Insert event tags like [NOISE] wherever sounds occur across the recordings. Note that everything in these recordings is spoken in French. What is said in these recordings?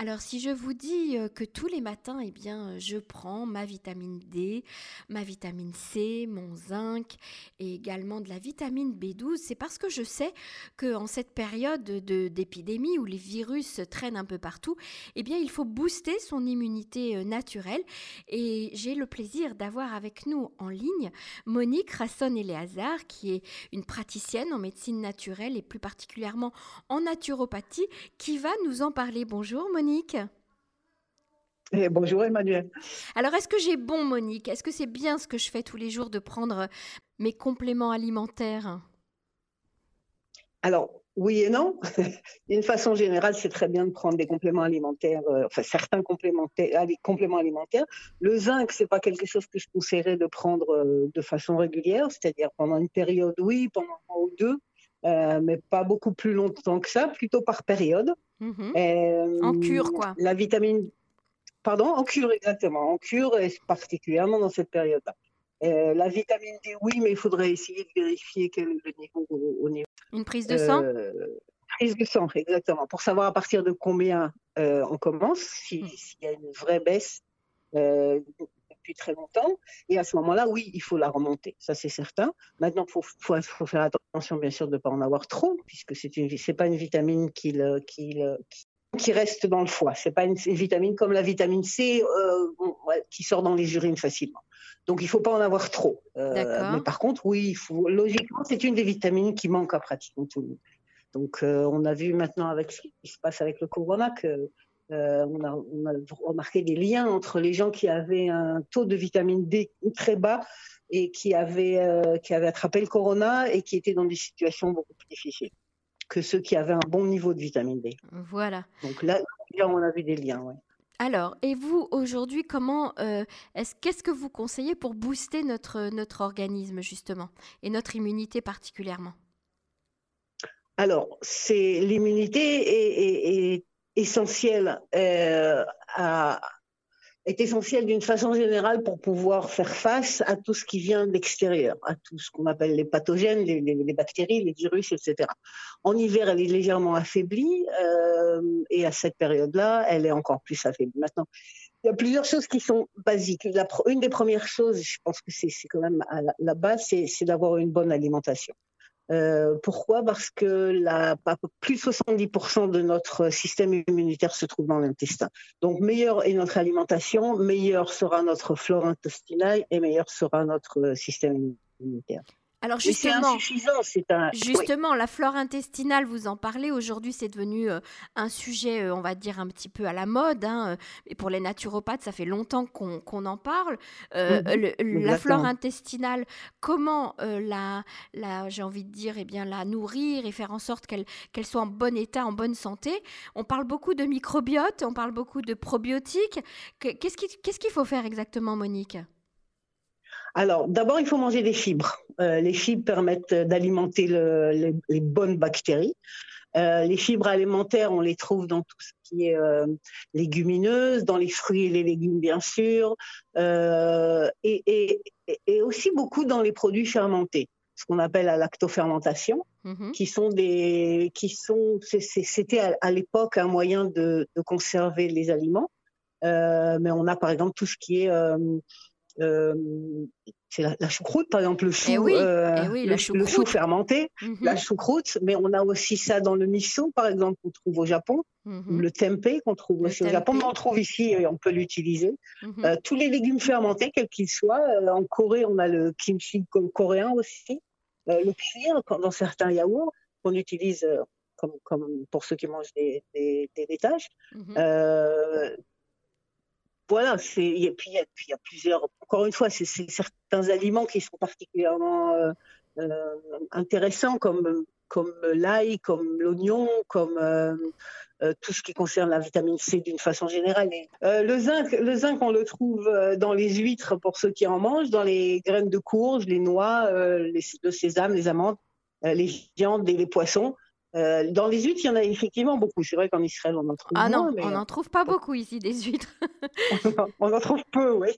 Alors, si je vous dis euh, que tous les matins, eh bien, euh, je prends ma vitamine D, ma vitamine C, mon zinc et également de la vitamine B12, c'est parce que je sais qu'en cette période de- d'épidémie où les virus traînent un peu partout, eh bien, il faut booster son immunité euh, naturelle. Et j'ai le plaisir d'avoir avec nous en ligne Monique Rasson-Eléazar, qui est une praticienne en médecine naturelle et plus particulièrement en naturopathie, qui va nous en parler. Bonjour Monique. Eh, bonjour Emmanuel. Alors, est-ce que j'ai bon, Monique? Est-ce que c'est bien ce que je fais tous les jours de prendre mes compléments alimentaires? Alors, oui et non. [LAUGHS] D'une façon générale, c'est très bien de prendre des compléments alimentaires, euh, enfin certains complémentaires, compléments alimentaires. Le zinc, c'est pas quelque chose que je conseillerais de prendre euh, de façon régulière, c'est-à-dire pendant une période, oui, pendant un mois ou deux, euh, mais pas beaucoup plus longtemps que ça, plutôt par période. Mhm. Euh, En cure, quoi. La vitamine, pardon, en cure exactement, en cure et particulièrement dans cette période-là. Euh, la vitamine D, oui, mais il faudrait essayer de vérifier quel est le niveau au, au niveau Une prise de sang? euh, prise de sang, exactement, pour savoir à partir de combien on commence, si- Mm. s'il y a une vraie baisse depuis très longtemps. Et à ce moment-là, oui, il faut la remonter, ça c'est certain. Maintenant, il faut, faut- faut faire attention, bien sûr, de ne pas en avoir trop, puisque c'est une, c'est pas une vitamine qui, le- qui, le- qui- qui reste dans le foie. C'est pas une, une vitamine comme la vitamine C euh, qui sort dans les urines facilement. Donc, il ne faut pas en avoir trop. Euh, mais par contre, oui, il faut, logiquement, c'est une des vitamines qui manque à pratiquement tout le monde. Donc, euh, on a vu maintenant avec ce qui se passe avec le corona que euh, on, a, on a remarqué des liens entre les gens qui avaient un taux de vitamine D très bas et qui avaient, euh, qui avaient attrapé le corona et qui étaient dans des situations beaucoup plus difficiles que ceux qui avaient un bon niveau de vitamine D. Voilà. Donc là, on a vu des liens. Ouais. Alors, et vous, aujourd'hui, comment euh, est-ce qu'est-ce que vous conseillez pour booster notre, notre organisme, justement, et notre immunité particulièrement? Alors, c'est l'immunité est, est- est essentielle euh, est essentielle d'une façon générale pour pouvoir faire face à tout ce qui vient de l'extérieur, à tout ce qu'on appelle les pathogènes, les, bactéries, les virus, etc. En hiver, elle est légèrement affaiblie euh, et à cette période-là, elle est encore plus affaiblie. Maintenant, il y a plusieurs choses qui sont basiques. Une des premières choses, je pense que c'est quand même à la, base, c'est d'avoir une bonne alimentation. Euh, pourquoi? Parce que plus de 70% de notre système immunitaire se trouve dans l'intestin. Donc, meilleure est notre alimentation, meilleure sera notre flore intestinale et meilleur sera notre euh, système immunitaire. Alors, justement, c'est un. oui. Justement, la flore intestinale, vous en parlez. Aujourd'hui, c'est devenu euh, un sujet, euh, on va dire, un petit peu à la mode. hein, euh, Et pour les naturopathes, ça fait longtemps qu'on en parle. Euh, le- la flore intestinale, comment la, la j'ai envie de dire, eh bien, la nourrir et faire en sorte qu'elle qu'elle soit en bon état, en bonne santé. On parle beaucoup de microbiote, on parle beaucoup de probiotiques. Que- Qu'est-ce qu'il qu'est-ce qu'il faut faire exactement, Monique? Alors, d'abord, il faut manger des fibres. Euh, les fibres permettent d'alimenter le- les, les bonnes bactéries. Euh, les fibres alimentaires, on les trouve dans tout ce qui est euh, légumineuse, dans les fruits et les légumes, bien sûr, euh, et, et- et- et aussi beaucoup dans les produits fermentés, ce qu'on appelle la lactofermentation, Mhm. qui sont des, qui sont, c'était à, à l'époque un moyen de, de conserver les aliments. Euh, mais on a par exemple tout ce qui est euh, euh, c'est la, la choucroute, par exemple, le chou, Eh oui, euh, eh oui, le, chou- le chou choucroute. fermenté, Mhm. la choucroute, mais on a aussi ça dans le miso, par exemple, qu'on trouve au Japon, ou Mhm. le tempeh qu'on trouve Le aussi au Japon, mais on trouve ici et on peut l'utiliser. Mhm. Euh, tous les légumes fermentés, quels qu'ils soient. Euh, en Corée, on a le kimchi co- coréen aussi, euh, le pire dans certains yaourts qu'on utilise euh, comme, comme pour ceux qui mangent des, des, des laitages. Voilà, et puis il y, a- plusieurs. Encore une fois, c'est certains aliments qui sont particulièrement euh, euh, intéressants, comme l'ail, comme l'oignon, comme euh, tout ce qui concerne la vitamine C d'une façon générale. Le zinc, le zinc, on le trouve dans les huîtres pour ceux qui en mangent, dans les graines de courge, les noix, les, le sésame, les amandes, les viandes et les poissons. Euh, dans les huîtres, il y en a effectivement beaucoup. C'est vrai qu'en Israël, on en trouve Ah moins, non, mais on n'en trouve pas beaucoup ici des huîtres. [LAUGHS] on en trouve peu, oui.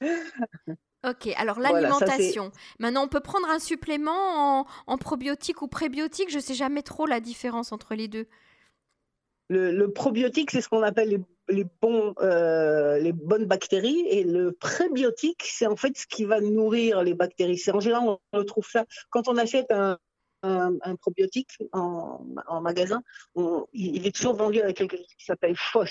[LAUGHS] Ok, alors Voilà, l'alimentation. Maintenant, on peut prendre un supplément en, en probiotique ou prébiotique. Je sais jamais trop la différence entre les deux. Le, probiotique, c'est ce qu'on appelle les, bons, euh, les bonnes bactéries. Et le prébiotique, c'est en fait ce qui va nourrir les bactéries. C'est en général, on retrouve ça quand on achète un, un, probiotique en, magasin, il, est toujours vendu avec quelque chose qui s'appelle FOS.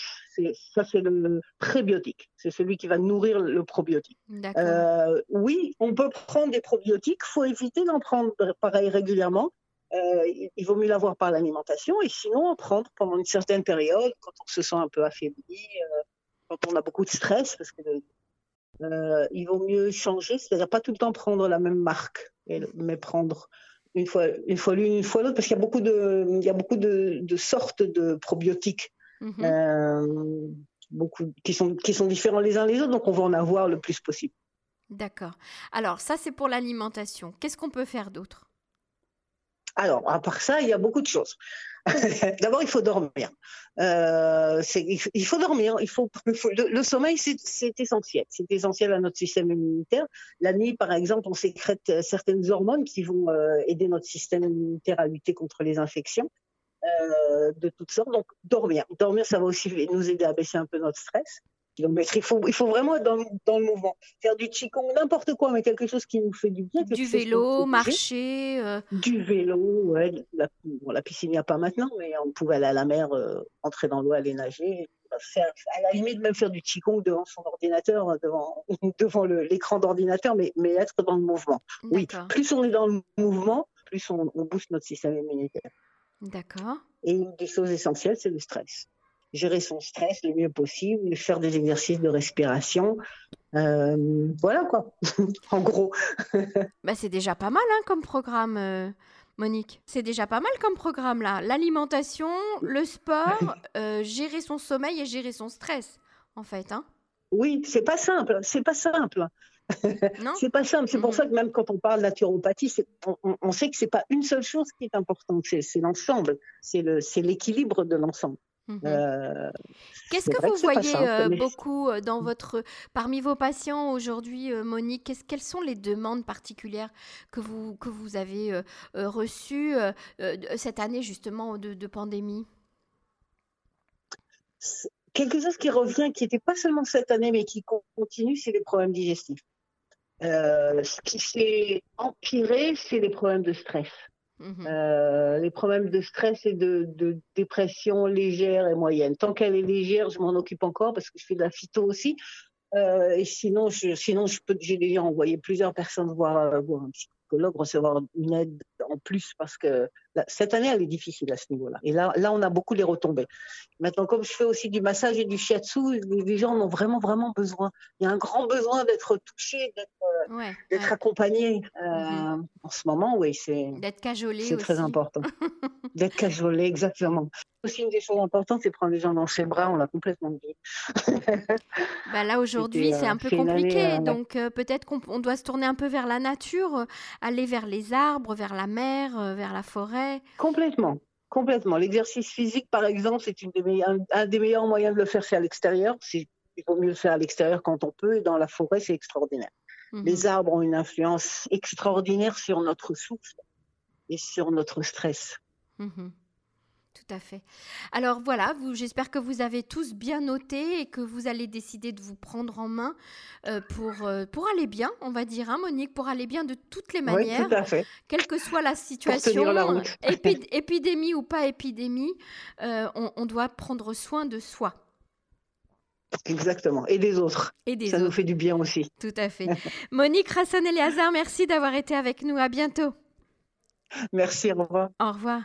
Ça, c'est le prébiotique. C'est celui qui va nourrir le probiotique. Euh, oui, on peut prendre des probiotiques. Il faut éviter d'en prendre pareil régulièrement. Euh, il vaut mieux l'avoir par l'alimentation et sinon en prendre pendant une certaine période quand on se sent un peu affaibli, euh, quand on a beaucoup de stress, parce que il vaut mieux changer, c'est-à-dire pas tout le temps prendre la même marque, mais prendre une fois, une fois l'une, une fois l'autre, parce qu'il y a beaucoup de, il y a beaucoup de, de sortes de probiotiques, mhm. euh, beaucoup qui sont, qui sont différents les uns les autres, donc on va en avoir le plus possible. D'accord. Alors ça, c'est pour l'alimentation. Qu'est-ce qu'on peut faire d'autre? Alors, à part ça, il y a beaucoup de choses. [LAUGHS] D'abord, il faut dormir. Euh, il faut dormir. Il faut, [LAUGHS] le, sommeil, c'est essentiel. C'est essentiel à notre système immunitaire. La nuit, par exemple, on sécrète certaines hormones qui vont euh, aider notre système immunitaire à lutter contre les infections euh, de toutes sortes. Donc, dormir. Dormir, ça va aussi nous aider à baisser un peu notre stress il faut, il faut vraiment être dans, dans le mouvement. Faire du qigong, n'importe quoi, mais quelque chose qui nous fait du bien. Du vélo, marcher. Euh. Du vélo, ouais. La, la piscine, il n'y a pas maintenant, mais on pouvait aller à la mer, euh, entrer dans l'eau, aller nager. Faire, à la limite, même faire du qigong devant son ordinateur, devant, [LAUGHS] devant l'écran d'ordinateur, mais, mais être dans le mouvement. Oui, plus on est dans le mouvement, plus on, on booste notre système immunitaire. D'accord. Et une des choses essentielles, c'est le stress gérer son stress le mieux possible, faire des exercices de respiration. Euh, voilà quoi, [LAUGHS] en gros. [LAUGHS] bah, c'est déjà pas mal hein, comme programme. Euh, Monique, c'est déjà pas mal comme programme là. L'alimentation, le sport, [LAUGHS] euh, gérer son sommeil et gérer son stress, en fait. Hein oui, c'est pas simple, c'est pas simple. c'est pas simple. C'est pour mmh. ça que même quand on parle de naturopathie, on, on, sait que c'est pas une seule chose qui est importante, c'est l'ensemble, c'est l'équilibre de l'ensemble. Mmh euh, Qu'est-ce que vous voyez euh, beaucoup euh, dans votre, parmi vos patients aujourd'hui, Monique Quelles sont les demandes particulières que vous, que vous avez reçues cette année justement de, pandémie? Quelque chose qui revient, qui n'était pas seulement cette année, mais qui continue, c'est les problèmes digestifs. ce qui s'est empiré, c'est les problèmes de stress. Mmh euh, les problèmes de stress et de, dépression légère et moyenne. Tant qu'elle est légère, je m'en occupe encore parce que je fais de la phyto aussi. Euh, et sinon, sinon, je peux, j'ai déjà envoyé plusieurs personnes euh, voir un psychologue, recevoir une aide en plus parce que cette année, elle est difficile à ce niveau-là. Et là, là, on a beaucoup les retombées. Maintenant, comme je fais aussi du massage et du shiatsu, les gens en ont vraiment, vraiment besoin. Il y a un grand besoin d'être touché, d'être d'être accompagné. Mm-hmm. En ce moment, oui, c'est. D'être cajolé. C'est très important. [LAUGHS] d'être cajolé, exactement. Aussi, une des choses importantes, c'est prendre les gens dans ses bras. On l'a complètement dit. [LAUGHS] bah là, aujourd'hui, c'est un peu compliqué. donc, peut-être qu'on doit se tourner un peu vers la nature, aller vers les arbres, vers la mer, euh, vers la forêt Complètement. Complètement. L'exercice physique, par exemple, c'est un, des meilleurs moyens de le faire, c'est à l'extérieur. Il vaut mieux le faire à l'extérieur quand on peut, et dans la forêt, c'est extraordinaire. Mhm. Les arbres ont une influence extraordinaire sur notre souffle et sur notre stress. Mhm. Tout à fait. Alors voilà, j'espère que vous avez tous bien noté et que vous allez décider de vous prendre en main euh, pour, euh, pour aller bien, on va dire, hein, Monique, pour aller bien de toutes les manières, oui, tout à fait. quelle que soit la situation, la épidémie ou pas épidémie, euh, on, doit prendre soin de soi. Exactement, et des autres. Et des Ça nous fait du bien aussi. Tout à fait. [LAUGHS] Monique Rasson-Eliazar, merci d'avoir été avec nous. À bientôt. Merci, au revoir. Au revoir.